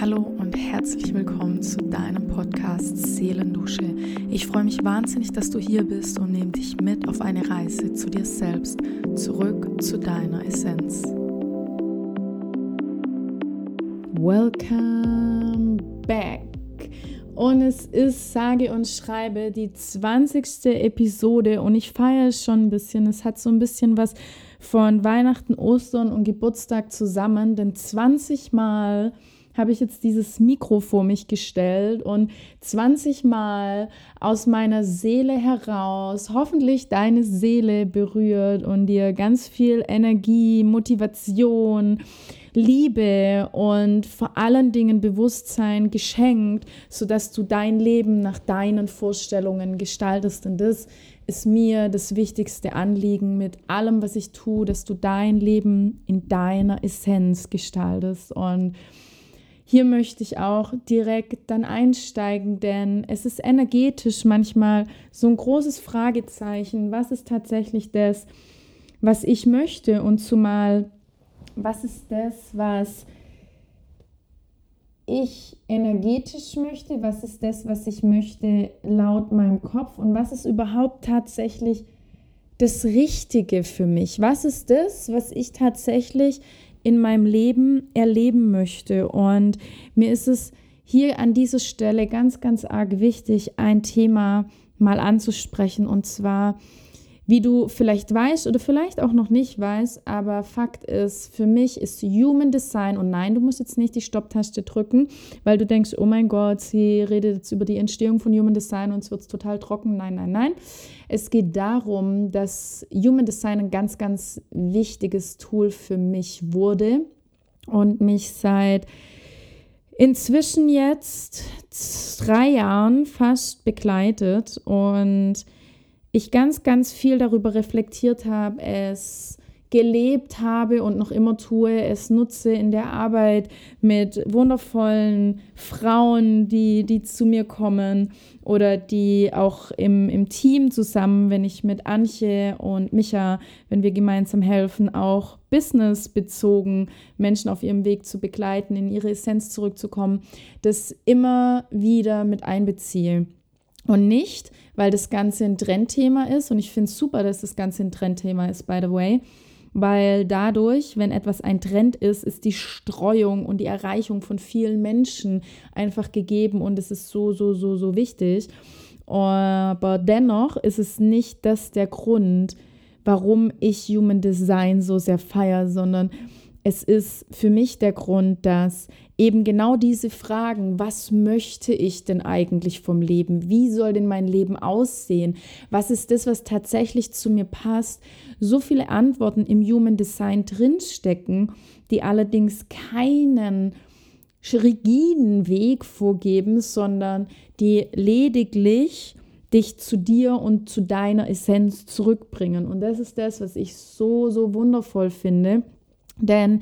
Hallo und herzlich willkommen zu deinem Podcast Seelendusche. Ich freue mich wahnsinnig, dass du hier bist und nehme dich mit auf eine Reise zu dir selbst, zurück zu deiner Essenz. Welcome back. Und es ist, sage und schreibe, die 20. Episode und ich feiere es schon ein bisschen. Es hat so ein bisschen was von Weihnachten, Ostern und Geburtstag zusammen, denn 20 Mal habe ich jetzt dieses Mikro vor mich gestellt und 20 Mal aus meiner Seele heraus hoffentlich deine Seele berührt und dir ganz viel Energie, Motivation, Liebe und vor allen Dingen Bewusstsein geschenkt, sodass du dein Leben nach deinen Vorstellungen gestaltest. Und das ist mir das wichtigste Anliegen mit allem, was ich tue, dass du dein Leben in deiner Essenz gestaltest. Und hier möchte ich auch direkt dann einsteigen, denn es ist energetisch manchmal so ein großes Fragezeichen. Was ist tatsächlich das, was ich möchte? Und zumal, was ist das, was ich energetisch möchte? Was ist das, was ich möchte laut meinem Kopf? Und was ist überhaupt tatsächlich das Richtige für mich? Was ist das, was ich tatsächlich in meinem Leben erleben möchte. Und mir ist es hier an dieser Stelle ganz, ganz arg wichtig, ein Thema mal anzusprechen. Und zwar wie du vielleicht weißt oder vielleicht auch noch nicht weißt, aber Fakt ist, für mich ist Human Design und nein, du musst jetzt nicht die Stopptaste drücken, weil du denkst, oh mein Gott, sie redet jetzt über die Entstehung von Human Design und es wird total trocken. Nein, nein, nein. Es geht darum, dass Human Design ein ganz, ganz wichtiges Tool für mich wurde und mich seit inzwischen jetzt drei Jahren fast begleitet und ich ganz, ganz viel darüber reflektiert habe, es gelebt habe und noch immer tue, es nutze in der Arbeit mit wundervollen Frauen, die, die zu mir kommen oder die auch im, im Team zusammen, wenn ich mit Antje und Micha, wenn wir gemeinsam helfen, auch businessbezogen Menschen auf ihrem Weg zu begleiten, in ihre Essenz zurückzukommen, das immer wieder mit einbeziehe. Und nicht, weil das Ganze ein Trendthema ist. Und ich finde es super, dass das Ganze ein Trendthema ist, by the way. Weil dadurch, wenn etwas ein Trend ist, ist die Streuung und die Erreichung von vielen Menschen einfach gegeben. Und es ist so, so, so, so wichtig. Aber dennoch ist es nicht das der Grund, warum ich Human Design so sehr feiere, sondern es ist für mich der Grund, dass eben genau diese Fragen, was möchte ich denn eigentlich vom Leben? Wie soll denn mein Leben aussehen? Was ist das, was tatsächlich zu mir passt? So viele Antworten im Human Design drinstecken, die allerdings keinen rigiden Weg vorgeben, sondern die lediglich dich zu dir und zu deiner Essenz zurückbringen. Und das ist das, was ich so, so wundervoll finde. Denn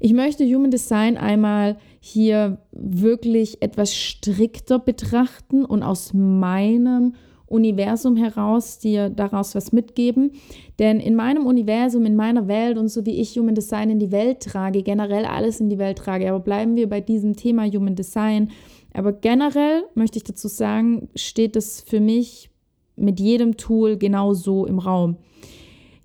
ich möchte Human Design einmal hier wirklich etwas strikter betrachten und aus meinem Universum heraus dir daraus was mitgeben. Denn in meinem Universum, in meiner Welt und so wie ich Human Design in die Welt trage, generell alles in die Welt trage, aber bleiben wir bei diesem Thema Human Design. Aber generell möchte ich dazu sagen, steht es für mich mit jedem Tool genauso im Raum.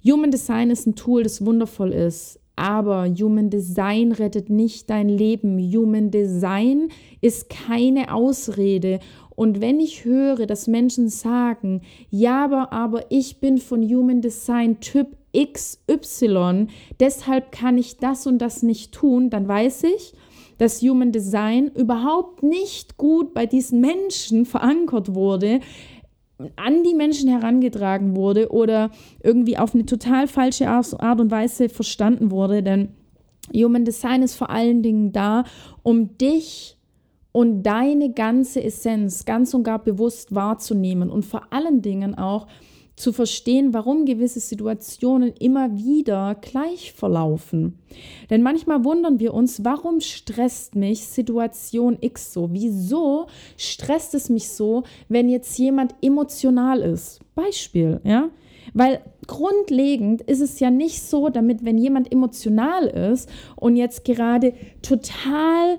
Human Design ist ein Tool, das wundervoll ist. Aber Human Design rettet nicht dein Leben. Human Design ist keine Ausrede. Und wenn ich höre, dass Menschen sagen, ja, aber, aber ich bin von Human Design Typ XY, deshalb kann ich das und das nicht tun, dann weiß ich, dass Human Design überhaupt nicht gut bei diesen Menschen verankert wurde, an die Menschen herangetragen wurde oder irgendwie auf eine total falsche Art und Weise verstanden wurde. Denn Human Design ist vor allen Dingen da, um dich und deine ganze Essenz ganz und gar bewusst wahrzunehmen und vor allen Dingen auch zu verstehen, warum gewisse Situationen immer wieder gleich verlaufen. Denn manchmal wundern wir uns, warum stresst mich Situation X so? Wieso stresst es mich so, wenn jetzt jemand emotional ist? Beispiel, ja? Weil grundlegend ist es ja nicht so, damit wenn jemand emotional ist und jetzt gerade total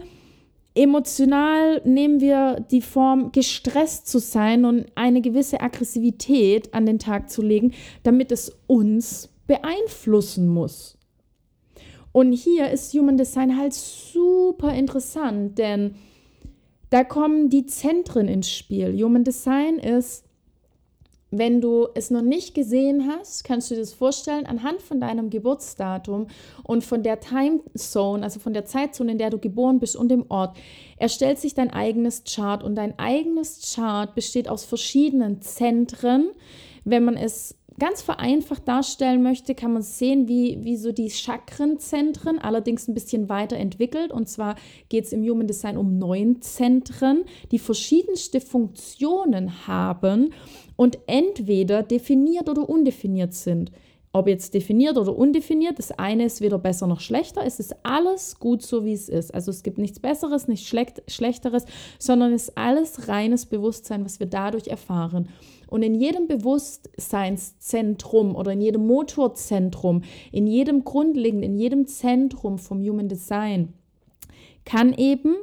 Emotional nehmen wir die Form, gestresst zu sein und eine gewisse Aggressivität an den Tag zu legen, damit es uns beeinflussen muss. Und hier ist Human Design halt super interessant, denn da kommen die Zentren ins Spiel. Human Design ist wenn du es noch nicht gesehen hast, kannst du dir das vorstellen, anhand von deinem Geburtsdatum und von der Time Zone, also von der Zeitzone, in der du geboren bist und dem Ort, erstellt sich dein eigenes Chart. Und dein eigenes Chart besteht aus verschiedenen Zentren. Wenn man es ganz vereinfacht darstellen möchte, kann man sehen, wie, wie so die Chakrenzentren, allerdings ein bisschen weiterentwickelt. Und zwar geht es im Human Design um neun Zentren, die verschiedenste Funktionen haben und entweder definiert oder undefiniert sind. Ob jetzt definiert oder undefiniert, das eine ist weder besser noch schlechter. Es ist alles gut so, wie es ist. Also es gibt nichts Besseres, nichts Schlechteres, sondern es ist alles reines Bewusstsein, was wir dadurch erfahren. Und in jedem Bewusstseinszentrum oder in jedem Motorzentrum, in jedem grundlegenden, in jedem Zentrum vom Human Design kann eben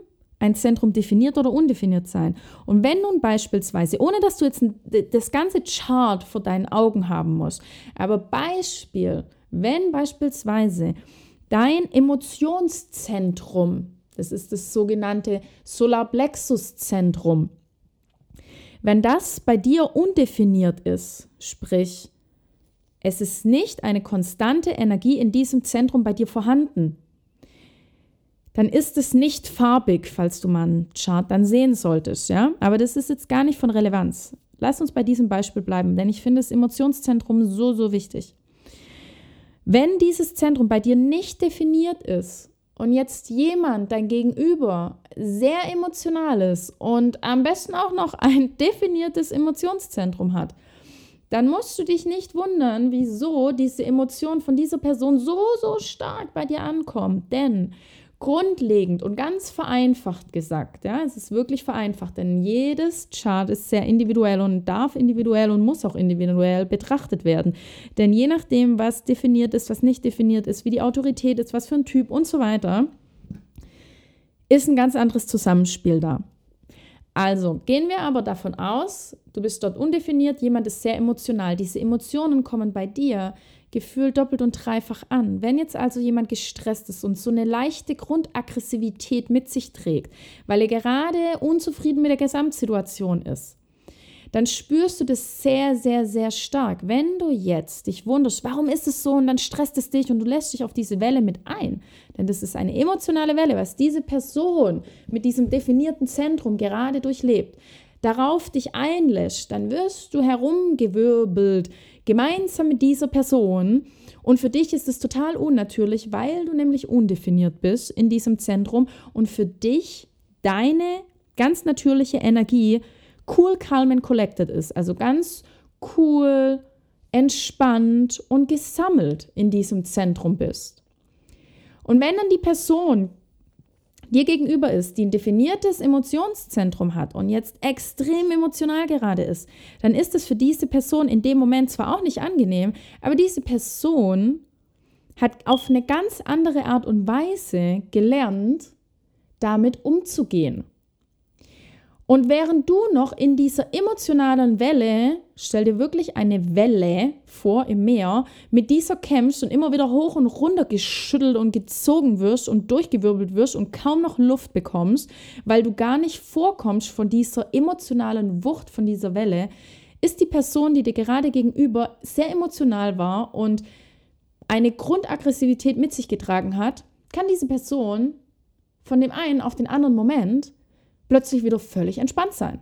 ein Zentrum definiert oder undefiniert sein. Und wenn nun beispielsweise, ohne dass du jetzt das ganze Chart vor deinen Augen haben musst, aber Beispiel, wenn beispielsweise dein Emotionszentrum, das ist das sogenannte Solarplexuszentrum, wenn das bei dir undefiniert ist, sprich, es ist nicht eine konstante Energie in diesem Zentrum bei dir vorhanden, dann ist es nicht farbig, falls du mal einen Chart dann sehen solltest, ja? Aber das ist jetzt gar nicht von Relevanz. Lass uns bei diesem Beispiel bleiben, denn ich finde das Emotionszentrum so, so wichtig. Wenn dieses Zentrum bei dir nicht definiert ist und jetzt jemand, dein Gegenüber, sehr emotional ist und am besten auch noch ein definiertes Emotionszentrum hat, dann musst du dich nicht wundern, wieso diese Emotion von dieser Person so, so stark bei dir ankommt. Denn grundlegend und ganz vereinfacht gesagt, ja, es ist wirklich vereinfacht, denn jedes Chart ist sehr individuell und darf individuell und muss auch individuell betrachtet werden. Denn je nachdem, was definiert ist, was nicht definiert ist, wie die Autorität ist, was für ein Typ und so weiter, ist ein ganz anderes Zusammenspiel da. Also gehen wir aber davon aus, du bist dort undefiniert, jemand ist sehr emotional. Diese Emotionen kommen bei dir gefühlt doppelt und dreifach an. Wenn jetzt also jemand gestresst ist und so eine leichte Grundaggressivität mit sich trägt, weil er gerade unzufrieden mit der Gesamtsituation ist, dann spürst du das sehr, sehr, sehr stark. Wenn du jetzt dich wunderst, warum ist es so und dann stresst es dich und du lässt dich auf diese Welle mit ein, denn das ist eine emotionale Welle, was diese Person mit diesem definierten Zentrum gerade durchlebt, darauf dich einlässt, dann wirst du herumgewirbelt, gemeinsam mit dieser Person. Und für dich ist es total unnatürlich, weil du nämlich undefiniert bist in diesem Zentrum und für dich deine ganz natürliche Energie cool, calm and collected ist. Also ganz cool, entspannt und gesammelt in diesem Zentrum bist. Und wenn dann die Person dir gegenüber ist, die ein definiertes Emotionszentrum hat und jetzt extrem emotional gerade ist, dann ist es für diese Person in dem Moment zwar auch nicht angenehm, aber diese Person hat auf eine ganz andere Art und Weise gelernt, damit umzugehen. Und während du noch in dieser emotionalen Welle, stell dir wirklich eine Welle vor im Meer, mit dieser kämpfst und immer wieder hoch und runter geschüttelt und gezogen wirst und durchgewirbelt wirst und kaum noch Luft bekommst, weil du gar nicht vorkommst von dieser emotionalen Wucht von dieser Welle, ist die Person, die dir gerade gegenüber sehr emotional war und eine Grundaggressivität mit sich getragen hat, kann diese Person von dem einen auf den anderen Moment plötzlich wieder völlig entspannt sein.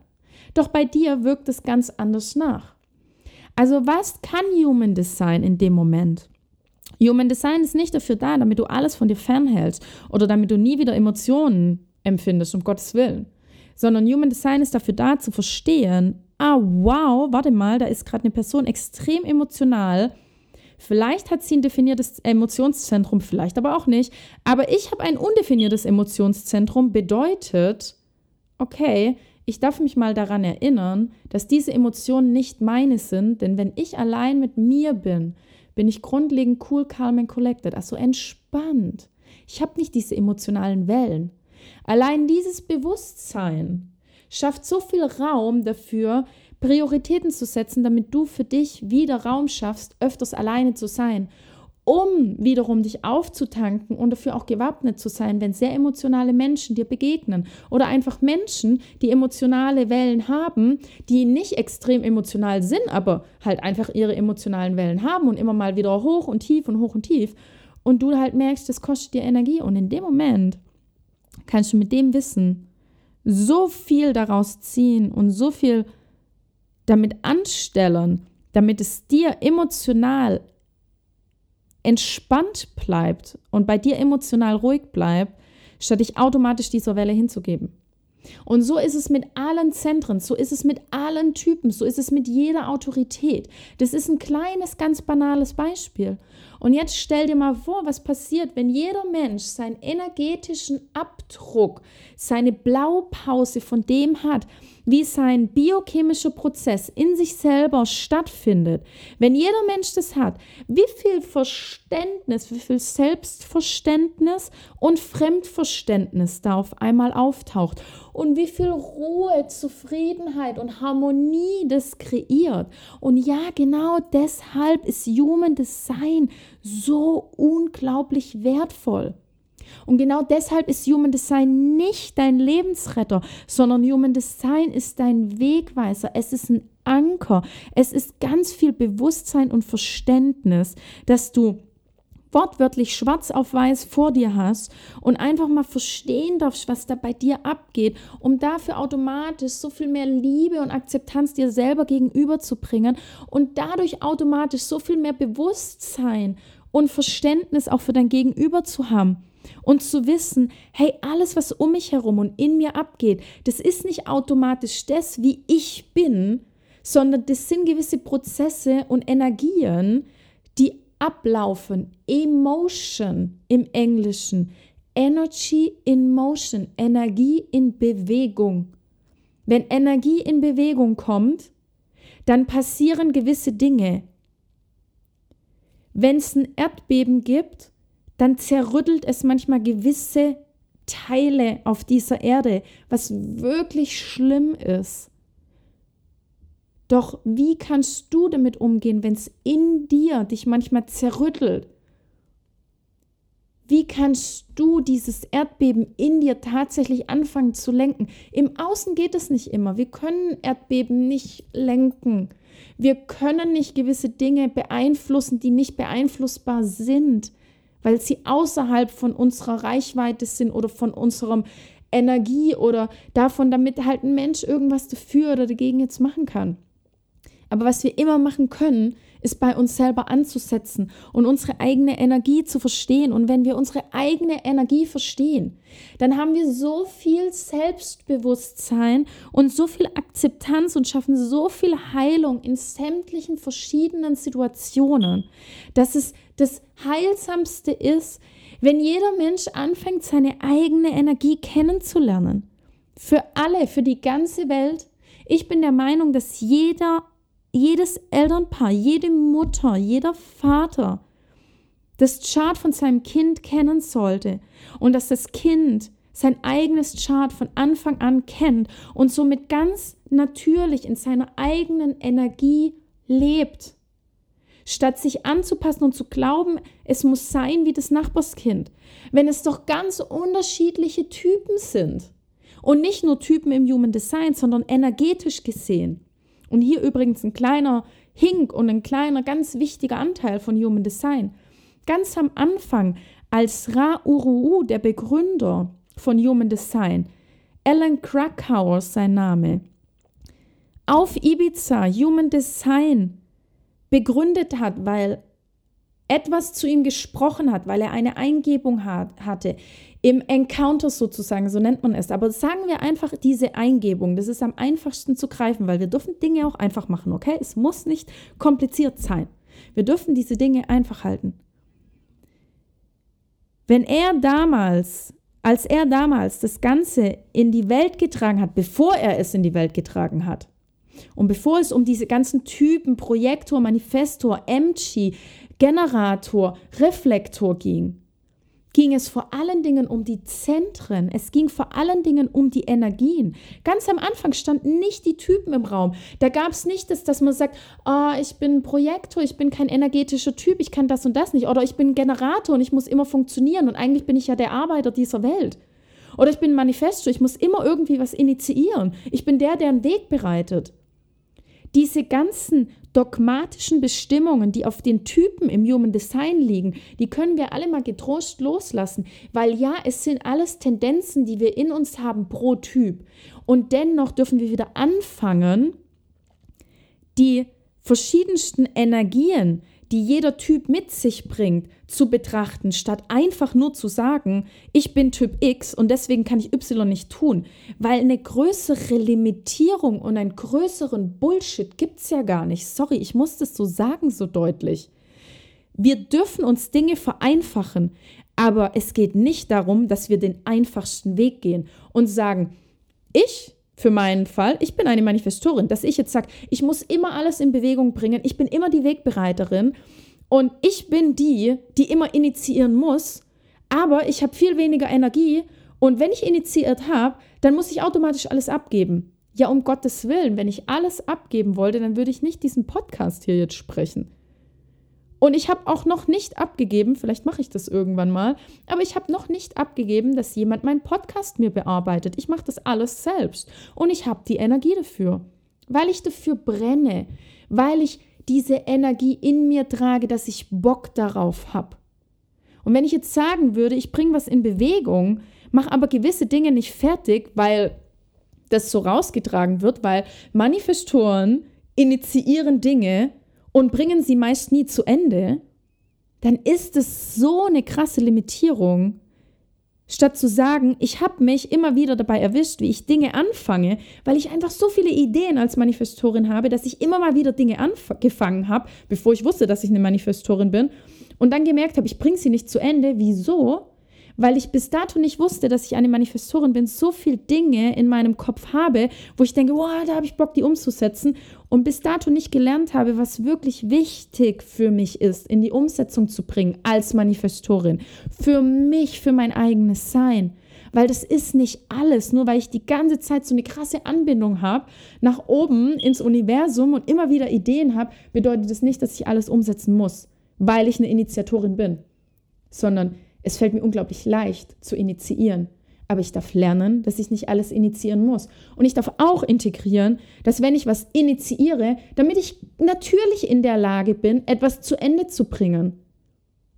Doch bei dir wirkt es ganz anders nach. Also was kann Human Design in dem Moment? Human Design ist nicht dafür da, damit du alles von dir fernhältst oder damit du nie wieder Emotionen empfindest, um Gottes Willen. Sondern Human Design ist dafür da, zu verstehen, ah wow, warte mal, da ist gerade eine Person extrem emotional. Vielleicht hat sie ein definiertes Emotionszentrum, vielleicht aber auch nicht. Aber ich habe ein undefiniertes Emotionszentrum, bedeutet, okay, ich darf mich mal daran erinnern, dass diese Emotionen nicht meine sind, denn wenn ich allein mit mir bin, bin ich grundlegend cool, calm and collected, also entspannt. Ich habe nicht diese emotionalen Wellen. Allein dieses Bewusstsein schafft so viel Raum dafür, Prioritäten zu setzen, damit du für dich wieder Raum schaffst, öfters alleine zu sein um wiederum dich aufzutanken und dafür auch gewappnet zu sein, wenn sehr emotionale Menschen dir begegnen oder einfach Menschen, die emotionale Wellen haben, die nicht extrem emotional sind, aber halt einfach ihre emotionalen Wellen haben und immer mal wieder hoch und tief und hoch und tief. Und du halt merkst, das kostet dir Energie. Und in dem Moment kannst du mit dem Wissen so viel daraus ziehen und so viel damit anstellen, damit es dir emotional entspannt bleibt und bei dir emotional ruhig bleibt, statt dich automatisch dieser Welle hinzugeben. Und so ist es mit allen Zentren, so ist es mit allen Typen, so ist es mit jeder Autorität. Das ist ein kleines, ganz banales Beispiel. Und jetzt stell dir mal vor, was passiert, wenn jeder Mensch seinen energetischen Abdruck, seine Blaupause von dem hat, wie sein biochemischer Prozess in sich selber stattfindet, wenn jeder Mensch das hat, wie viel Verständnis, wie viel Selbstverständnis und Fremdverständnis da auf einmal auftaucht und wie viel Ruhe, Zufriedenheit und Harmonie das kreiert. Und ja, genau deshalb ist Human Design so unglaublich wertvoll. Und genau deshalb ist Human Design nicht dein Lebensretter, sondern Human Design ist dein Wegweiser. Es ist ein Anker. Es ist ganz viel Bewusstsein und Verständnis, dass du wortwörtlich schwarz auf weiß vor dir hast und einfach mal verstehen darfst, was da bei dir abgeht, um dafür automatisch so viel mehr Liebe und Akzeptanz dir selber gegenüberzubringen und dadurch automatisch so viel mehr Bewusstsein und Verständnis auch für dein Gegenüber zu haben und zu wissen, hey, alles, was um mich herum und in mir abgeht, das ist nicht automatisch das, wie ich bin, sondern das sind gewisse Prozesse und Energien, die ablaufen. Emotion im Englischen. Energy in Motion. Energie in Bewegung. Wenn Energie in Bewegung kommt, dann passieren gewisse Dinge. Wenn es ein Erdbeben gibt, dann zerrüttelt es manchmal gewisse Teile auf dieser Erde, was wirklich schlimm ist. Doch wie kannst du damit umgehen, wenn es in dir dich manchmal zerrüttelt? Wie kannst du dieses Erdbeben in dir tatsächlich anfangen zu lenken? Im Außen geht es nicht immer. Wir können Erdbeben nicht lenken. Wir können nicht gewisse Dinge beeinflussen, die nicht beeinflussbar sind weil sie außerhalb von unserer Reichweite sind oder von unserem Energie oder davon, damit halt ein Mensch irgendwas dafür oder dagegen jetzt machen kann. Aber was wir immer machen können, ist bei uns selber anzusetzen und unsere eigene Energie zu verstehen. Und wenn wir unsere eigene Energie verstehen, dann haben wir so viel Selbstbewusstsein und so viel Akzeptanz und schaffen so viel Heilung in sämtlichen verschiedenen Situationen, dass es das Heilsamste ist, wenn jeder Mensch anfängt, seine eigene Energie kennenzulernen. Für alle, für die ganze Welt. Ich bin der Meinung, dass jeder jedes Elternpaar, jede Mutter, jeder Vater das Chart von seinem Kind kennen sollte und dass das Kind sein eigenes Chart von Anfang an kennt und somit ganz natürlich in seiner eigenen Energie lebt. Statt sich anzupassen und zu glauben, es muss sein wie das Nachbarskind, wenn es doch ganz unterschiedliche Typen sind. Und nicht nur Typen im Human Design, sondern energetisch gesehen. Und hier übrigens ein kleiner Hink und ein kleiner, ganz wichtiger Anteil von Human Design. Ganz am Anfang, als Ra Uru, der Begründer von Human Design, Alan Krakauer sein Name, auf Ibiza Human Design begründet hat, weil etwas zu ihm gesprochen hat, weil er eine Eingebung hat, hatte, im Encounter sozusagen, so nennt man es. Aber sagen wir einfach diese Eingebung, das ist am einfachsten zu greifen, weil wir dürfen Dinge auch einfach machen, okay? Es muss nicht kompliziert sein. Wir dürfen diese Dinge einfach halten. Wenn er damals, als er damals das Ganze in die Welt getragen hat, bevor er es in die Welt getragen hat, und bevor es um diese ganzen Typen, Projektor, Manifestor, MG, Generator, Reflektor ging, ging es vor allen Dingen um die Zentren. Es ging vor allen Dingen um die Energien. Ganz am Anfang standen nicht die Typen im Raum. Da gab es nicht das, dass man sagt, oh, ich bin Projektor, ich bin kein energetischer Typ, ich kann das und das nicht. Oder ich bin Generator und ich muss immer funktionieren und eigentlich bin ich ja der Arbeiter dieser Welt. Oder ich bin Manifesto, ich muss immer irgendwie was initiieren. Ich bin der, der einen Weg bereitet. Diese ganzen dogmatischen Bestimmungen, die auf den Typen im Human Design liegen, die können wir alle mal getrost loslassen, weil ja, es sind alles Tendenzen, die wir in uns haben pro Typ. Und dennoch dürfen wir wieder anfangen, die verschiedensten Energien, die jeder Typ mit sich bringt, zu betrachten, statt einfach nur zu sagen, ich bin Typ X und deswegen kann ich Y nicht tun. Weil eine größere Limitierung und einen größeren Bullshit gibt es ja gar nicht. Sorry, ich muss das so sagen, so deutlich. Wir dürfen uns Dinge vereinfachen, aber es geht nicht darum, dass wir den einfachsten Weg gehen und sagen, ich für meinen Fall, ich bin eine Manifestorin, dass ich jetzt sage, ich muss immer alles in Bewegung bringen, ich bin immer die Wegbereiterin und ich bin die, die immer initiieren muss, aber ich habe viel weniger Energie und wenn ich initiiert habe, dann muss ich automatisch alles abgeben. Ja, um Gottes Willen, wenn ich alles abgeben wollte, dann würde ich nicht diesen Podcast hier jetzt sprechen. Und ich habe auch noch nicht abgegeben, vielleicht mache ich das irgendwann mal, aber ich habe noch nicht abgegeben, dass jemand meinen Podcast mir bearbeitet. Ich mache das alles selbst und ich habe die Energie dafür, weil ich dafür brenne, weil ich diese Energie in mir trage, dass ich Bock darauf habe. Und wenn ich jetzt sagen würde, ich bringe was in Bewegung, mache aber gewisse Dinge nicht fertig, weil das so rausgetragen wird, weil Manifestoren initiieren Dinge, und bringen sie meist nie zu Ende, dann ist es so eine krasse Limitierung, statt zu sagen, ich habe mich immer wieder dabei erwischt, wie ich Dinge anfange, weil ich einfach so viele Ideen als Manifestorin habe, dass ich immer mal wieder Dinge angefangen habe, bevor ich wusste, dass ich eine Manifestorin bin und dann gemerkt habe, ich bringe sie nicht zu Ende. Wieso? Weil ich bis dato nicht wusste, dass ich eine Manifestorin bin, so viele Dinge in meinem Kopf habe, wo ich denke, wow, da habe ich Bock, die umzusetzen und bis dato nicht gelernt habe, was wirklich wichtig für mich ist, in die Umsetzung zu bringen als Manifestorin, für mich, für mein eigenes Sein. Weil das ist nicht alles, nur weil ich die ganze Zeit so eine krasse Anbindung habe nach oben ins Universum und immer wieder Ideen habe, bedeutet das nicht, dass ich alles umsetzen muss, weil ich eine Initiatorin bin, sondern es fällt mir unglaublich leicht zu initiieren. Aber ich darf lernen, dass ich nicht alles initiieren muss. Und ich darf auch integrieren, dass wenn ich was initiiere, damit ich natürlich in der Lage bin, etwas zu Ende zu bringen.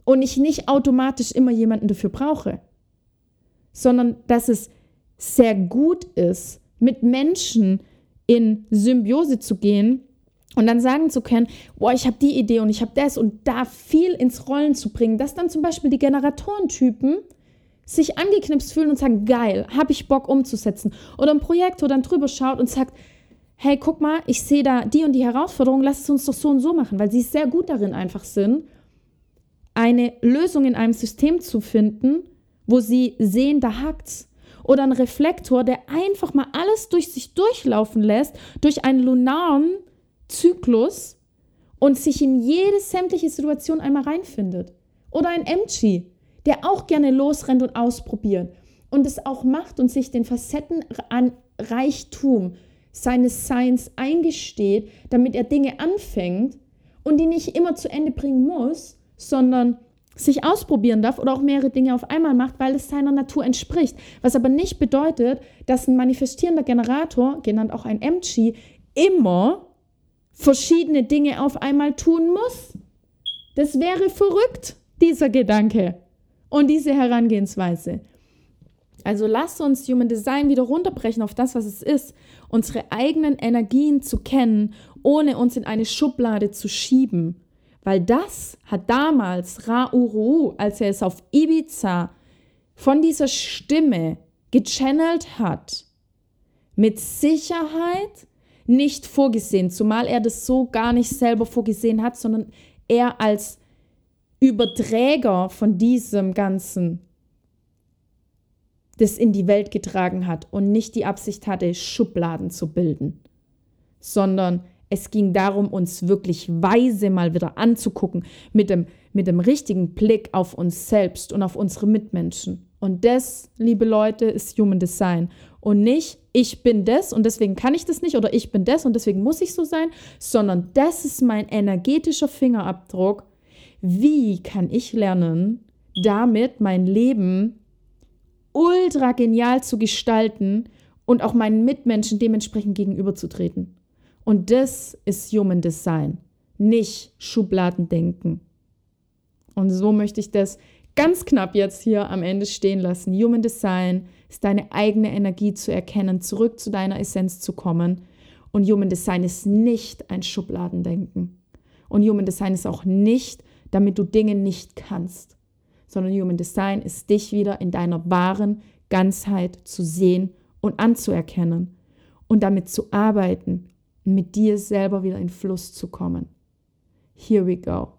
Und ich nicht automatisch immer jemanden dafür brauche. Sondern dass es sehr gut ist, mit Menschen in Symbiose zu gehen, und dann sagen zu können, boah, ich habe die Idee und ich habe das und da viel ins Rollen zu bringen, dass dann zum Beispiel die Generatorentypen sich angeknipst fühlen und sagen, geil, habe ich Bock umzusetzen. Oder ein Projektor dann drüber schaut und sagt, hey, guck mal, ich sehe da die und die Herausforderung, lass es uns doch so und so machen, weil sie sehr gut darin einfach sind, eine Lösung in einem System zu finden, wo sie sehen, da hakt's. Oder ein Reflektor, der einfach mal alles durch sich durchlaufen lässt, durch einen lunaren Zyklus und sich in jede sämtliche Situation einmal reinfindet. Oder ein MG, der auch gerne losrennt und ausprobiert und es auch macht und sich den Facetten an Reichtum seines Seins eingesteht, damit er Dinge anfängt und die nicht immer zu Ende bringen muss, sondern sich ausprobieren darf oder auch mehrere Dinge auf einmal macht, weil es seiner Natur entspricht. Was aber nicht bedeutet, dass ein manifestierender Generator, genannt auch ein MG, immer verschiedene Dinge auf einmal tun muss. Das wäre verrückt, dieser Gedanke und diese Herangehensweise. Also lasst uns Human Design wieder runterbrechen auf das, was es ist, unsere eigenen Energien zu kennen, ohne uns in eine Schublade zu schieben. Weil das hat damals Ra Uru, als er es auf Ibiza von dieser Stimme gechannelt hat, mit Sicherheit nicht vorgesehen, zumal er das so gar nicht selber vorgesehen hat, sondern er als Überträger von diesem Ganzen das in die Welt getragen hat und nicht die Absicht hatte, Schubladen zu bilden, sondern es ging darum, uns wirklich weise mal wieder anzugucken, mit dem, mit dem richtigen Blick auf uns selbst und auf unsere Mitmenschen. Und das, liebe Leute, ist Human Design. Und nicht, ich bin das und deswegen kann ich das nicht oder ich bin das und deswegen muss ich so sein, sondern das ist mein energetischer Fingerabdruck. Wie kann ich lernen, damit mein Leben ultra genial zu gestalten und auch meinen Mitmenschen dementsprechend gegenüberzutreten? Und das ist Human Design, nicht Schubladendenken. Und so möchte ich das ganz knapp jetzt hier am Ende stehen lassen. Human Design ist deine eigene Energie zu erkennen, zurück zu deiner Essenz zu kommen. Und Human Design ist nicht ein Schubladendenken. Und Human Design ist auch nicht, damit du Dinge nicht kannst, sondern Human Design ist dich wieder in deiner wahren Ganzheit zu sehen und anzuerkennen und damit zu arbeiten mit dir selber wieder in Fluss zu kommen. Here we go.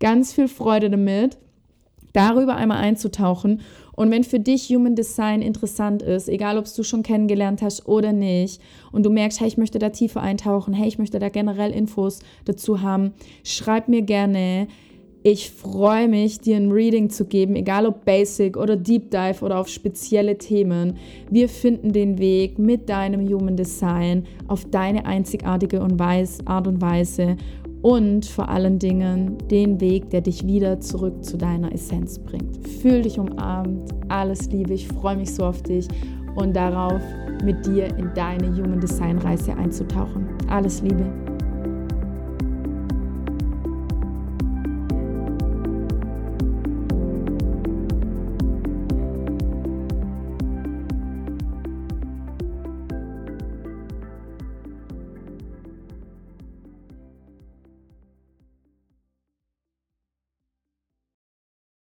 Ganz viel Freude damit, darüber einmal einzutauchen. Und wenn für dich Human Design interessant ist, egal ob du schon kennengelernt hast oder nicht, und du merkst, hey, ich möchte da tiefer eintauchen, hey, ich möchte da generell Infos dazu haben, schreib mir gerne. Ich freue mich, dir ein Reading zu geben, egal ob Basic oder Deep Dive oder auf spezielle Themen. Wir finden den Weg mit deinem Human Design auf deine einzigartige Art und Weise und vor allen Dingen den Weg, der dich wieder zurück zu deiner Essenz bringt. Fühl dich umarmt, alles Liebe, ich freue mich so auf dich und darauf, mit dir in deine Human Design Reise einzutauchen. Alles Liebe.